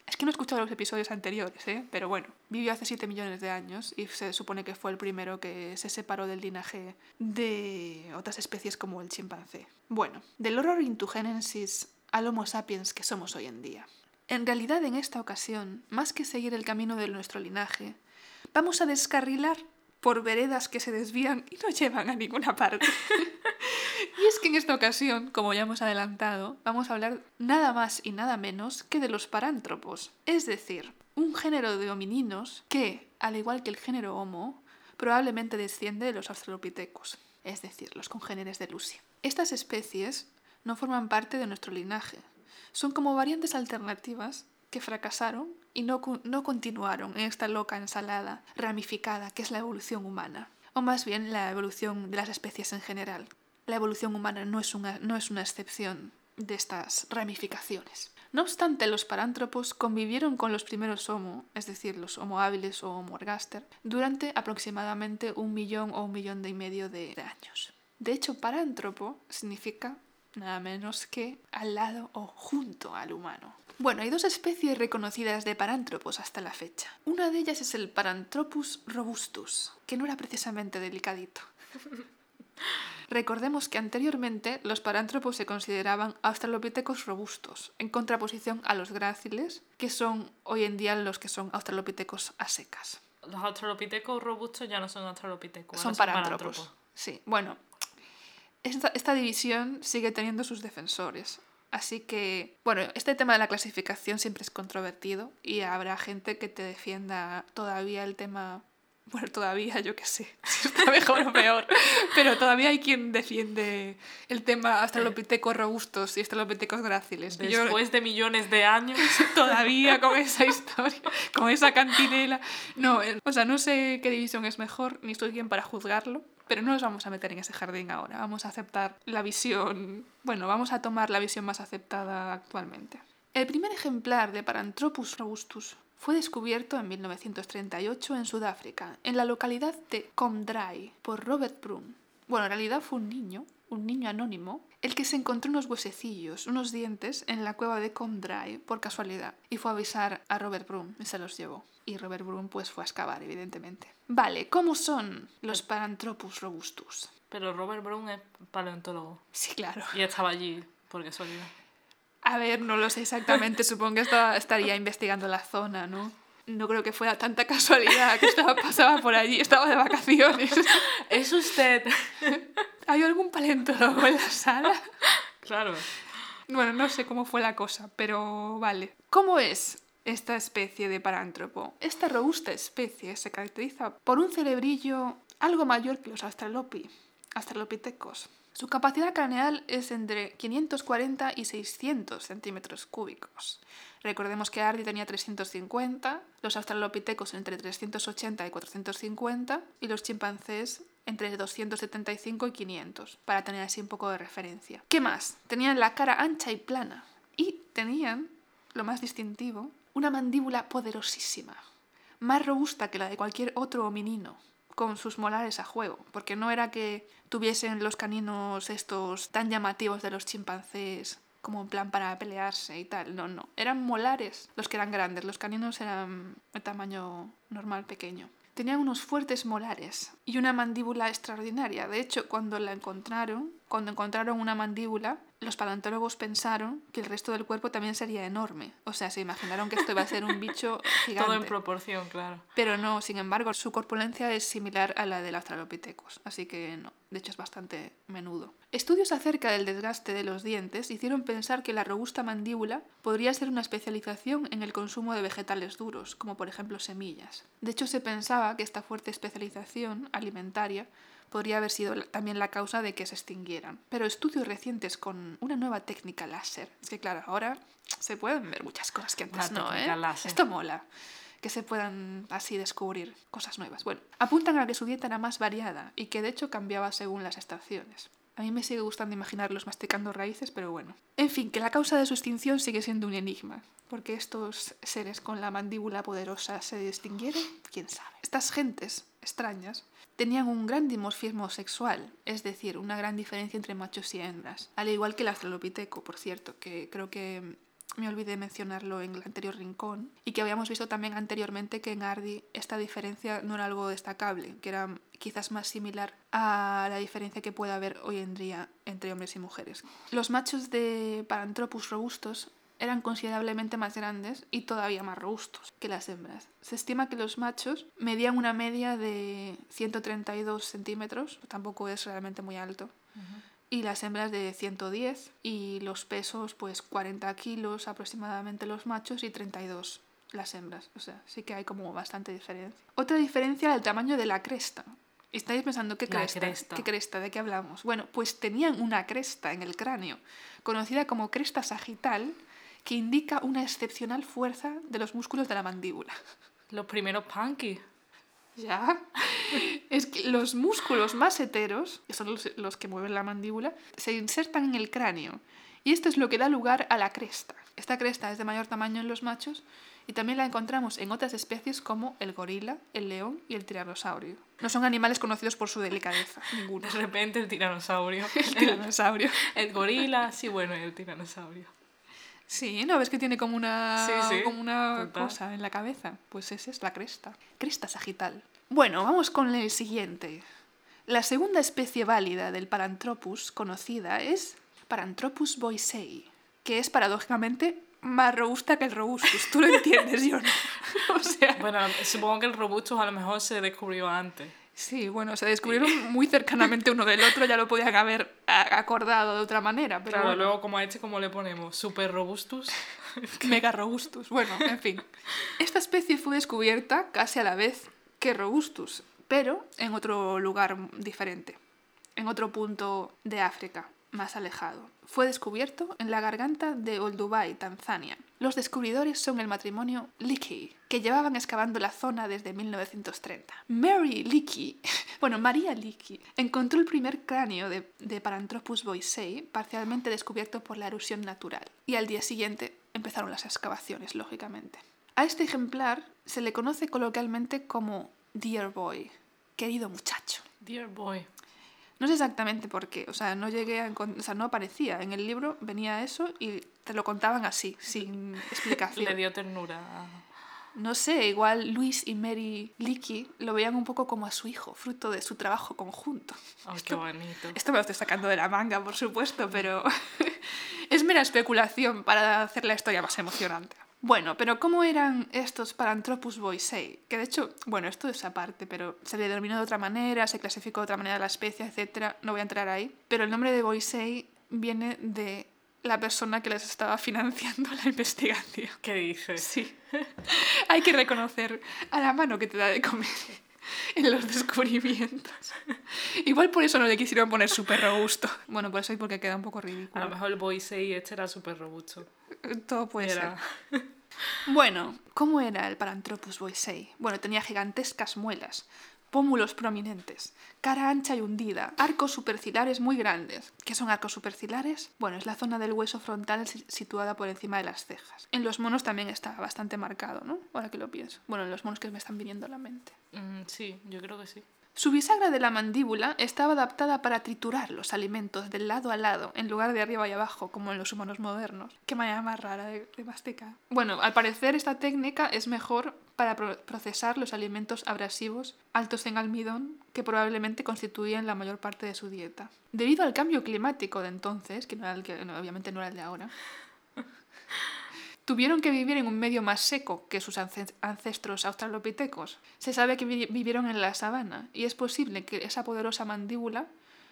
Es que no he escuchado los episodios anteriores, ¿eh? pero bueno, vivió hace 7 millones de años y se supone que fue el primero que se separó del linaje de otras especies como el chimpancé. Bueno, del horror intugenensis al Homo sapiens que somos hoy en día. En realidad, en esta ocasión, más que seguir el camino de nuestro linaje, vamos a descarrilar por veredas que se desvían y no llevan a ninguna parte. y es que en esta ocasión, como ya hemos adelantado, vamos a hablar nada más y nada menos que de los parántropos, es decir, un género de homininos que, al igual que el género Homo, probablemente desciende de los australopithecus, es decir, los congéneres de Lucy. Estas especies no forman parte de nuestro linaje, son como variantes alternativas que fracasaron y no, no continuaron en esta loca ensalada ramificada que es la evolución humana, o más bien la evolución de las especies en general. La evolución humana no es una, no es una excepción de estas ramificaciones. No obstante, los parántropos convivieron con los primeros Homo, es decir, los Homo habilis o Homo ergaster, durante aproximadamente un millón o un millón y medio de años. De hecho, parántropo significa nada menos que al lado o junto al humano. Bueno, hay dos especies reconocidas de parántropos hasta la fecha. Una de ellas es el Paranthropus robustus, que no era precisamente delicadito. Recordemos que anteriormente los parántropos se consideraban australopithecus robustos, en contraposición a los gráciles, que son hoy en día los que son australopithecus a secas. Los australopithecus robustos ya no son australopithecus, son parántropos. Sí, bueno, esta, esta división sigue teniendo sus defensores. Así que, bueno, este tema de la clasificación siempre es controvertido y habrá gente que te defienda todavía el tema bueno, todavía yo qué sé, si está mejor o peor, pero todavía hay quien defiende el tema australopithecus robustos y australopithecus gráciles. Después de millones de años. Todavía con esa historia, con esa cantinela. No, o sea, no sé qué división es mejor, ni soy quien para juzgarlo, pero no nos vamos a meter en ese jardín ahora. Vamos a aceptar la visión, bueno, vamos a tomar la visión más aceptada actualmente. El primer ejemplar de Paranthropus robustus fue descubierto en 1938 en Sudáfrica, en la localidad de Comdry, por Robert Broom. Bueno, en realidad fue un niño, un niño anónimo, el que se encontró unos huesecillos, unos dientes, en la cueva de Comdry por casualidad, y fue a avisar a Robert Broom y se los llevó. Y Robert Broom pues fue a excavar, evidentemente. Vale, ¿cómo son los Paranthropus robustus? Pero Robert Broom es paleontólogo. Sí, claro. Y estaba allí, por casualidad. A ver, no lo sé exactamente, supongo que estaba, estaría investigando la zona, ¿no? No creo que fuera tanta casualidad que estaba, pasaba por allí, estaba de vacaciones. ¿Es usted? ¿Hay algún paleontólogo en la sala? Claro. Bueno, no sé cómo fue la cosa, pero vale. ¿Cómo es esta especie de parántropo? Esta robusta especie se caracteriza por un cerebrillo algo mayor que los australopi, australopithecus. Su capacidad craneal es entre 540 y 600 centímetros cúbicos. Recordemos que Ardi tenía 350, los australopithecus entre 380 y 450 y los chimpancés entre 275 y 500, para tener así un poco de referencia. ¿Qué más? Tenían la cara ancha y plana y tenían, lo más distintivo, una mandíbula poderosísima, más robusta que la de cualquier otro hominino con sus molares a juego, porque no era que tuviesen los caninos estos tan llamativos de los chimpancés como en plan para pelearse y tal, no, no, eran molares los que eran grandes, los caninos eran de tamaño normal, pequeño. Tenían unos fuertes molares y una mandíbula extraordinaria. De hecho, cuando la encontraron, cuando encontraron una mandíbula, los paleontólogos pensaron que el resto del cuerpo también sería enorme. O sea, se imaginaron que esto iba a ser un bicho gigante. Todo en proporción, claro. Pero no, sin embargo, su corpulencia es similar a la del Australopithecus, así que no, de hecho es bastante menudo. Estudios acerca del desgaste de los dientes hicieron pensar que la robusta mandíbula podría ser una especialización en el consumo de vegetales duros, como por ejemplo semillas. De hecho, se pensaba que esta fuerte especialización alimentaria podría haber sido también la causa de que se extinguieran. Pero estudios recientes con una nueva técnica láser, es que claro, ahora se pueden ver muchas cosas que antes no, ¿eh? Esto mola que se puedan así descubrir cosas nuevas. Bueno, apuntan a que su dieta era más variada y que de hecho cambiaba según las estaciones. A mí me sigue gustando imaginarlos masticando raíces, pero bueno. En fin, que la causa de su extinción sigue siendo un enigma. porque estos seres con la mandíbula poderosa se distinguieron? ¿Quién sabe? Estas gentes extrañas tenían un gran dimorfismo sexual, es decir, una gran diferencia entre machos y hembras, al igual que el Australopiteco, por cierto, que creo que me olvidé mencionarlo en el anterior rincón, y que habíamos visto también anteriormente que en Ardi esta diferencia no era algo destacable, que era quizás más similar a la diferencia que puede haber hoy en día entre hombres y mujeres. Los machos de Paranthropus robustos eran considerablemente más grandes y todavía más robustos que las hembras. Se estima que los machos medían una media de 132 centímetros, tampoco es realmente muy alto, y las hembras de 110 y los pesos pues 40 kilos aproximadamente los machos y 32 las hembras. O sea, sí que hay como bastante diferencia. Otra diferencia era el tamaño de la cresta. Estáis pensando, ¿qué cresta? cresta? ¿Qué cresta? ¿De qué hablamos? Bueno, pues tenían una cresta en el cráneo, conocida como cresta sagital, que indica una excepcional fuerza de los músculos de la mandíbula. Los primeros punky. Ya. Es que los músculos más heteros, que son los, que mueven la mandíbula, se insertan en el cráneo. Y esto es lo que da lugar a la cresta. Esta cresta es de mayor tamaño en los machos y también la encontramos en otras especies como el gorila, el león y el tiranosaurio. No son animales conocidos por su delicadeza, ninguno. De repente el tiranosaurio. el tiranosaurio. el gorila, sí, bueno, y el tiranosaurio. Sí, ¿no ves que tiene como una, Como una cosa en la cabeza? Pues esa es la cresta. Cresta sagital. Bueno, vamos con el siguiente. La segunda especie válida del Paranthropus conocida es Paranthropus boisei, que es paradójicamente más robusta que el robustus. Tú lo entiendes, yo no. o sea... Bueno, supongo que el robustus a lo mejor se descubrió antes. Sí, bueno, se descubrieron muy cercanamente uno del otro, ya lo podían haber acordado de otra manera. Pero claro, luego como a este, ¿cómo le ponemos? ¿Super robustus? Mega robustus. Bueno, en fin. Esta especie fue descubierta casi a la vez que robustus, pero en otro lugar diferente, en otro punto de África más alejado. Fue descubierto en la garganta de Olduvai, Tanzania. Los descubridores son el matrimonio Leakey, que llevaban excavando la zona desde 1930. Mary Leakey, bueno, María Leakey, encontró el primer cráneo de, de Paranthropus boisei parcialmente descubierto por la erosión natural. Y al día siguiente empezaron las excavaciones, lógicamente. A este ejemplar se le conoce coloquialmente como Dear Boy, querido muchacho. Dear Boy. No sé exactamente por qué, o sea, no llegué a o sea, no aparecía. En el libro venía eso y te lo contaban así, sin explicación. Le dio ternura. No sé, igual Luis y Mary Leakey lo veían un poco como a su hijo, fruto de su trabajo conjunto. Oh, qué bonito. Esto me lo estoy sacando de la manga, por supuesto, pero es mera especulación para hacer la historia más emocionante. Bueno, pero ¿cómo eran estos Paranthropus boisei? Que de hecho, bueno, esto es aparte, pero se le denominó de otra manera, se clasificó de otra manera la especie, etc. No voy a entrar ahí. Pero el nombre de boisei viene de la persona que les estaba financiando la investigación. ¿Qué dices? Sí. Hay que reconocer a la mano que te da de comer en los descubrimientos. Igual por eso no le quisieron poner súper robusto. Bueno, por eso y porque queda un poco ridículo. A lo mejor el boisei este era súper robusto. Todo puede ser. Bueno, ¿cómo era el Paranthropus boisei? Bueno, tenía gigantescas muelas, pómulos prominentes, cara ancha y hundida, arcos supercilares muy grandes. ¿Qué son arcos supercilares? Bueno, es la zona del hueso frontal situada por encima de las cejas. En los monos también está bastante marcado, ¿no? Ahora que lo pienso. Bueno, en los monos que me están viniendo a la mente. Mm, sí, yo creo que sí. Su bisagra de la mandíbula estaba adaptada para triturar los alimentos de lado a lado, en lugar de arriba y abajo, como en los humanos modernos. Qué manera más rara de, de masticar. Bueno, al parecer esta técnica es mejor para pro- procesar los alimentos abrasivos altos en almidón que probablemente constituían la mayor parte de su dieta. Debido al cambio climático de entonces, que, no era el que obviamente no era el de ahora, tuvieron que vivir en un medio más seco que sus ance- ancestros australopitecos. Se sabe que vi- vivieron en la sabana y es posible que esa poderosa mandíbula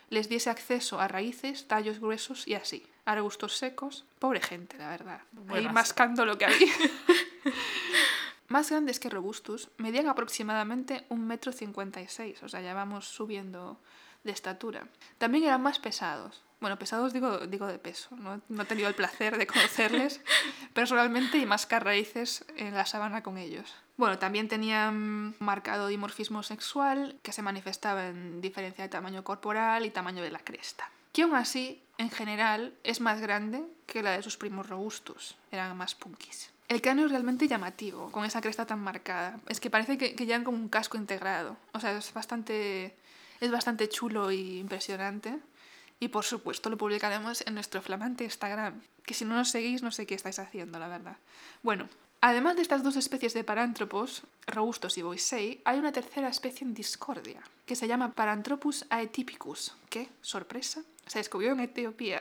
les diese acceso a raíces, tallos gruesos y así. Arbustos secos. Pobre gente, la verdad. Ahí mascando lo que había. Más grandes que robustus, medían aproximadamente un metro cincuenta y seis, o sea, ya vamos subiendo de estatura. También eran más pesados. Bueno, pesados digo, digo de peso, no, no he tenido el placer de conocerles personalmente y mascar raíces en la sabana con ellos. Bueno, también tenían marcado dimorfismo sexual que se manifestaba en diferencia de tamaño corporal y tamaño de la cresta. Que aún así, en general, es más grande que la de sus primos robustus. Eran más punkis. El cráneo es realmente llamativo, con esa cresta tan marcada. Es que parece que, que llevan como un casco integrado. O sea, es bastante, es bastante chulo y impresionante. Y por supuesto lo publicaremos en nuestro flamante Instagram, que si no nos seguís no sé qué estáis haciendo, la verdad. Bueno, además de estas dos especies de parántropos, robustos y boisei, hay una tercera especie en discordia, que se llama Paranthropus aetypicus, que, sorpresa, se descubrió en Etiopía.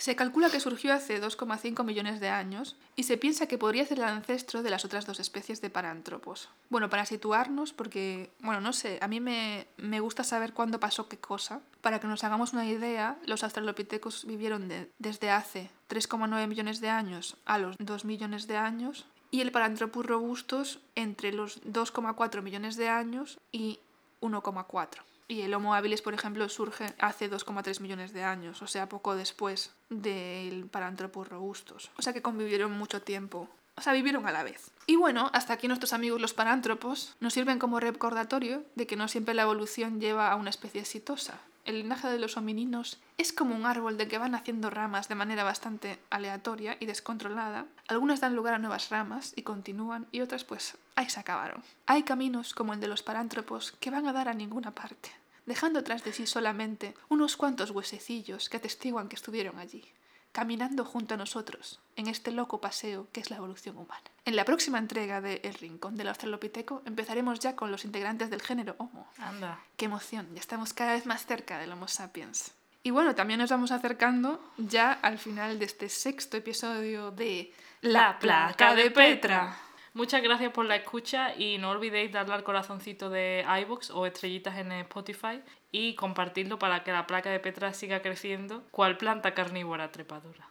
Se calcula que surgió hace 2,5 millones de años y se piensa que podría ser el ancestro de las otras dos especies de parántropos. Bueno, para situarnos, porque, bueno, no sé, a mí me, me gusta saber cuándo pasó qué cosa. Para que nos hagamos una idea, los australopitecos vivieron de- desde hace 3,9 millones de años a los 2 millones de años y el Paranthropus robustus entre los 2,4 millones de años y 1,4. Y el Homo habilis, por ejemplo, surge hace 2,3 millones de años, o sea, poco después del Paranthropus robustus. O sea que convivieron mucho tiempo. O sea, vivieron a la vez. Y bueno, hasta aquí nuestros amigos los parántropos nos sirven como recordatorio de que no siempre la evolución lleva a una especie exitosa. El linaje de los homininos es como un árbol de que van haciendo ramas de manera bastante aleatoria y descontrolada. Algunas dan lugar a nuevas ramas y continúan y otras pues ahí se acabaron. Hay caminos como el de los parántropos que van a dar a ninguna parte, dejando tras de sí solamente unos cuantos huesecillos que atestiguan que estuvieron allí, caminando junto a nosotros en este loco paseo que es la evolución humana. En la próxima entrega de El Rincón del Australopiteco empezaremos ya con los integrantes del género Homo. Anda. ¡Qué emoción! Ya estamos cada vez más cerca del Homo sapiens. Y bueno, también nos vamos acercando ya al final de este sexto episodio de La placa de Petra. Muchas gracias por la escucha y no olvidéis darle al corazoncito de iVoox o estrellitas en Spotify y compartirlo para que la placa de Petra siga creciendo cual planta carnívora trepadora.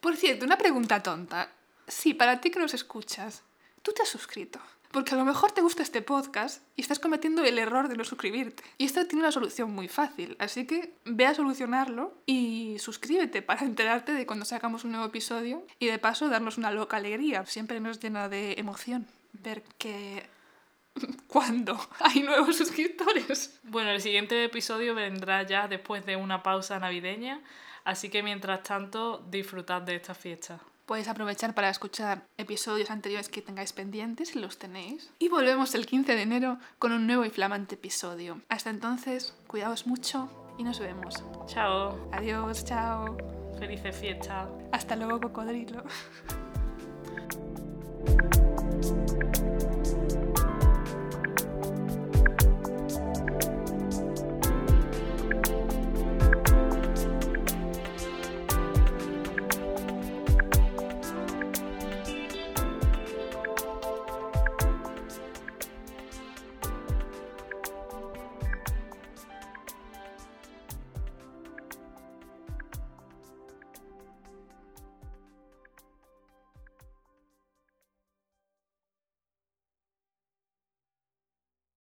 Por cierto, una pregunta tonta. Sí, para ti que nos escuchas, ¿tú te has suscrito? Porque a lo mejor te gusta este podcast y estás cometiendo el error de no suscribirte. Y esto tiene una solución muy fácil, así que ve a solucionarlo y suscríbete para enterarte de cuando sacamos un nuevo episodio y de paso darnos una loca alegría. Siempre nos llena de emoción ver que... ¿Cuándo hay nuevos suscriptores? Bueno, el siguiente episodio vendrá ya después de una pausa navideña, así que mientras tanto disfrutad de esta fiesta. Podéis aprovechar para escuchar episodios anteriores que tengáis pendientes si los tenéis. Y volvemos el 15 de enero con un nuevo y flamante episodio. Hasta entonces, cuidaos mucho y nos vemos. Chao, Adiós, chao. felices fiestas. Hasta luego, cocodrilo.